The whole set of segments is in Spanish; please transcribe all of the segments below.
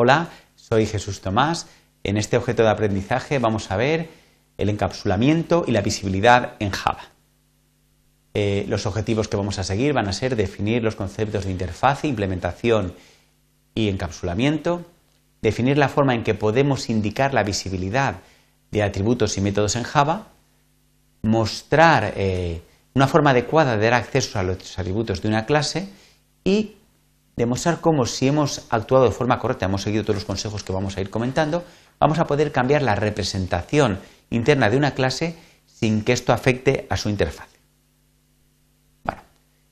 Hola, soy Jesús Tomás. En este objeto de aprendizaje vamos a ver el encapsulamiento y la visibilidad en Java. Eh, los objetivos que vamos a seguir van a ser definir los conceptos de interfaz, implementación y encapsulamiento, definir la forma en que podemos indicar la visibilidad de atributos y métodos en Java, mostrar eh, una forma adecuada de dar acceso a los atributos de una clase y demostrar cómo si hemos actuado de forma correcta, hemos seguido todos los consejos que vamos a ir comentando, vamos a poder cambiar la representación interna de una clase sin que esto afecte a su interfaz. Bueno,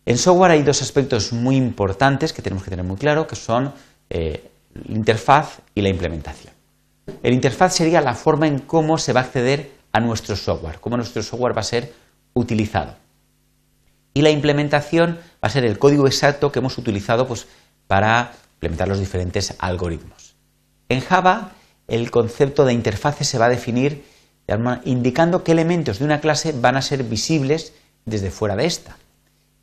en software hay dos aspectos muy importantes que tenemos que tener muy claro, que son eh, la interfaz y la implementación. El interfaz sería la forma en cómo se va a acceder a nuestro software, cómo nuestro software va a ser utilizado y la implementación va a ser el código exacto que hemos utilizado pues, para implementar los diferentes algoritmos. En Java, el concepto de interfase se va a definir indicando qué elementos de una clase van a ser visibles desde fuera de esta.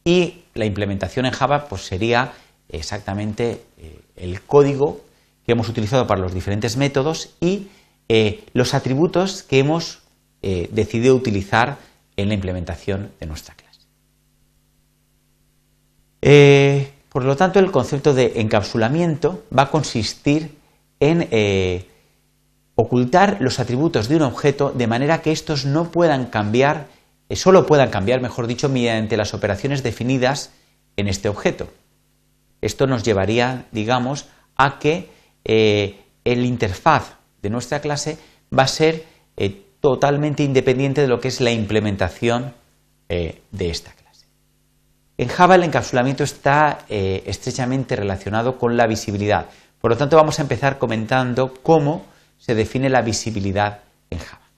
Y la implementación en Java pues, sería exactamente eh, el código que hemos utilizado para los diferentes métodos y eh, los atributos que hemos eh, decidido utilizar en la implementación de nuestra clase. Eh, por lo tanto, el concepto de encapsulamiento va a consistir en eh, ocultar los atributos de un objeto de manera que estos no puedan cambiar, eh, solo puedan cambiar, mejor dicho, mediante las operaciones definidas en este objeto. Esto nos llevaría, digamos, a que el interfaz de nuestra clase va a ser totalmente independiente de lo que es la implementación de esta clase. En Java el encapsulamiento está eh, estrechamente relacionado con la visibilidad. Por lo tanto, vamos a empezar comentando cómo se define la visibilidad en Java.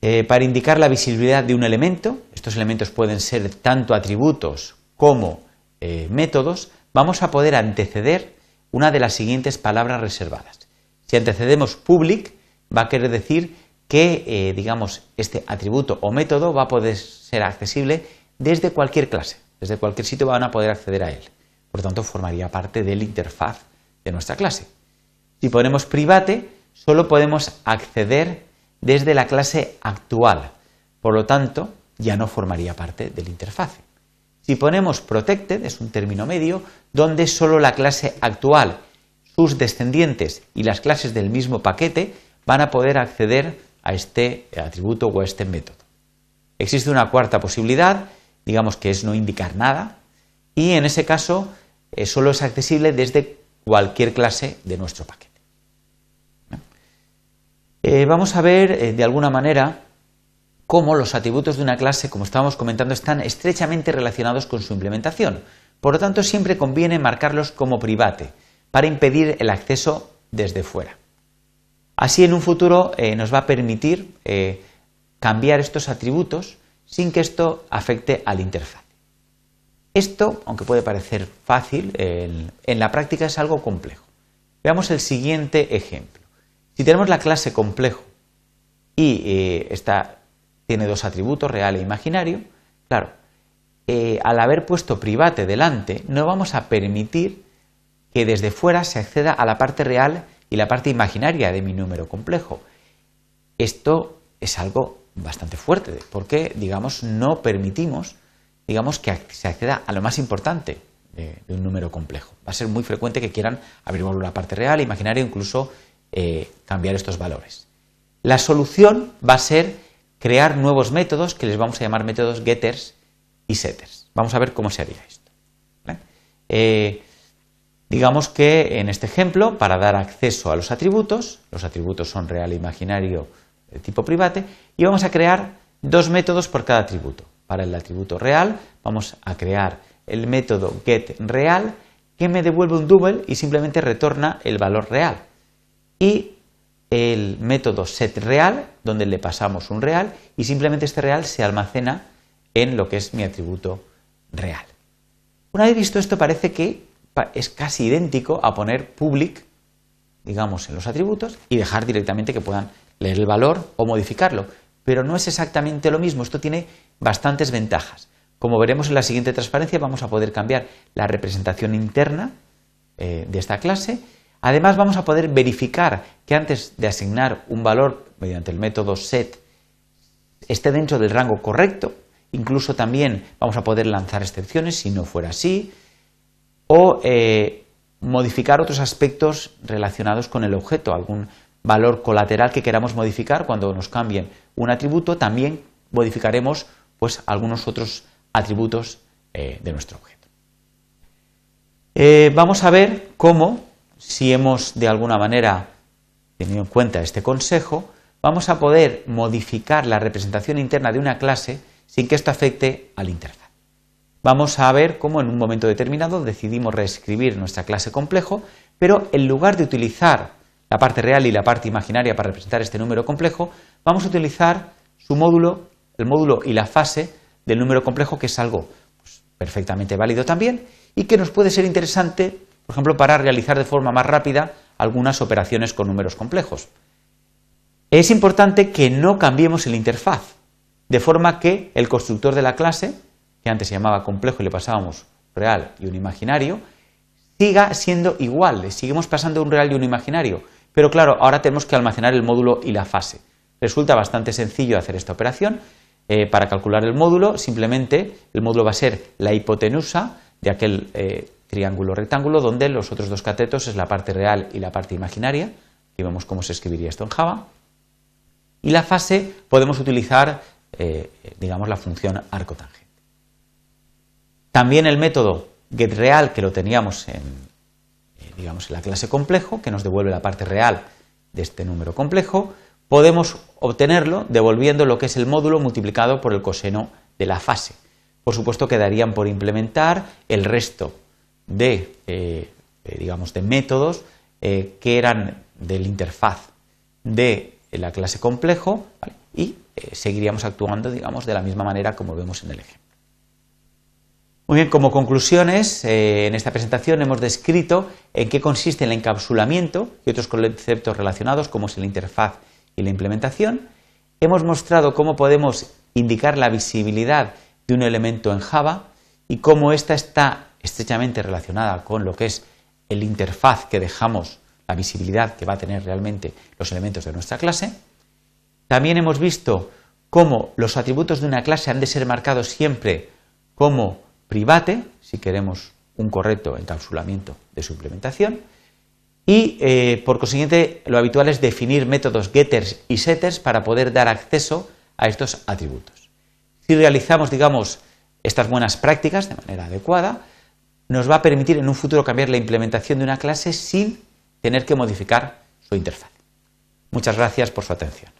Eh, para indicar la visibilidad de un elemento, estos elementos pueden ser tanto atributos como eh, métodos, vamos a poder anteceder una de las siguientes palabras reservadas. Si antecedemos public, va a querer decir que, digamos, este atributo o método va a poder ser accesible desde cualquier clase, desde cualquier sitio van a poder acceder a él. Por tanto, formaría parte de la interfaz de nuestra clase. Si ponemos private, solo podemos acceder desde la clase actual. Por lo tanto, ya no formaría parte de la interfaz. Si ponemos protected, es un término medio, donde solo la clase actual, sus descendientes y las clases del mismo paquete van a poder acceder a este atributo o a este método. Existe una cuarta posibilidad digamos que es no indicar nada, y en ese caso eh, solo es accesible desde cualquier clase de nuestro paquete. Eh, vamos a ver eh, de alguna manera cómo los atributos de una clase, como estábamos comentando, están estrechamente relacionados con su implementación. Por lo tanto, siempre conviene marcarlos como private para impedir el acceso desde fuera. Así, en un futuro nos va a permitir cambiar estos atributos sin que esto afecte al interfaz. Esto, aunque puede parecer fácil, en la práctica es algo complejo. Veamos el siguiente ejemplo. Si tenemos la clase complejo y eh, esta tiene dos atributos, real e imaginario, claro, eh, al haber puesto private delante, no vamos a permitir que desde fuera se acceda a la parte real y la parte imaginaria de mi número complejo. Esto es algo bastante fuerte, porque, digamos, no permitimos, digamos, que se acceda a lo más importante de, un número complejo. Va a ser muy frecuente que quieran averiguar la parte real, imaginaria, incluso eh, cambiar estos valores. La solución va a ser crear nuevos métodos que les vamos a llamar métodos getters y setters. Vamos a ver cómo se haría esto. Eh, digamos que en este ejemplo, para dar acceso a los atributos, los atributos son real e imaginario de tipo private, y vamos a crear dos métodos por cada atributo. Para el atributo real vamos a crear el método getReal que me devuelve un double y simplemente retorna el valor real. Y el método setReal donde le pasamos un real y simplemente este real se almacena en lo que es mi atributo real. Una vez visto esto parece que es casi idéntico a poner public, digamos, en los atributos y dejar directamente que puedan leer el valor o modificarlo. Pero no es exactamente lo mismo, esto tiene bastantes ventajas. Como veremos en la siguiente transparencia, vamos a poder cambiar la representación interna eh, de esta clase, Además vamos a poder verificar que antes de asignar un valor mediante el método set esté dentro del rango correcto. Incluso también vamos a poder lanzar excepciones si no fuera así. O eh, modificar otros aspectos relacionados con el objeto, algún valor colateral que queramos modificar cuando nos cambien un atributo, también modificaremos pues, algunos otros atributos eh, de nuestro objeto. Eh, vamos a ver cómo, si hemos de alguna manera tenido en cuenta este consejo, vamos a poder modificar la representación interna de una clase sin que esto afecte al interfaz. Vamos a ver cómo en un momento determinado decidimos reescribir nuestra clase complejo, pero en lugar de utilizar la parte real y la parte imaginaria para representar este número complejo, vamos a utilizar su módulo, el módulo y la fase del número complejo, que es algo pues, perfectamente válido también y que nos puede ser interesante, por ejemplo, para realizar de forma más rápida algunas operaciones con números complejos. Es importante que no cambiemos el interfaz, de forma que el constructor de la clase que antes se llamaba complejo y le pasábamos real y un imaginario, siga siendo igual, le seguimos pasando un real y un imaginario. Pero claro, ahora tenemos que almacenar el módulo y la fase. Resulta bastante sencillo hacer esta operación. Eh, para calcular el módulo, simplemente el módulo va a ser la hipotenusa de aquel eh, triángulo rectángulo donde los otros dos catetos es la parte real y la parte imaginaria. Aquí vemos cómo se escribiría esto en Java. Y la fase podemos utilizar, eh, digamos, la función arco tangente. También el método getReal, que lo teníamos en, digamos, en la clase complejo, que nos devuelve la parte real de este número complejo, podemos obtenerlo devolviendo lo que es el módulo multiplicado por el coseno de la fase. Por supuesto, quedarían por implementar el resto de, eh, digamos, de métodos eh, que eran del interfaz de la clase complejo y seguiríamos actuando, digamos, de la misma manera como vemos en el ejemplo. Muy bien, como conclusiones, eh, en esta presentación hemos descrito en qué consiste el encapsulamiento y otros conceptos relacionados, como es la interfaz y la implementación. Hemos mostrado cómo podemos indicar la visibilidad de un elemento en Java y cómo ésta está estrechamente relacionada con lo que es el interfaz que dejamos, la visibilidad que va a tener realmente los elementos de nuestra clase. También hemos visto cómo los atributos de una clase han de ser marcados siempre como private, si queremos un correcto encapsulamiento de su implementación. Y eh, por consiguiente, lo habitual es definir métodos getters y setters para poder dar acceso a estos atributos. Si realizamos, digamos, estas buenas prácticas de manera adecuada, nos va a permitir en un futuro cambiar la implementación de una clase sin tener que modificar su interfaz. Muchas gracias por su atención.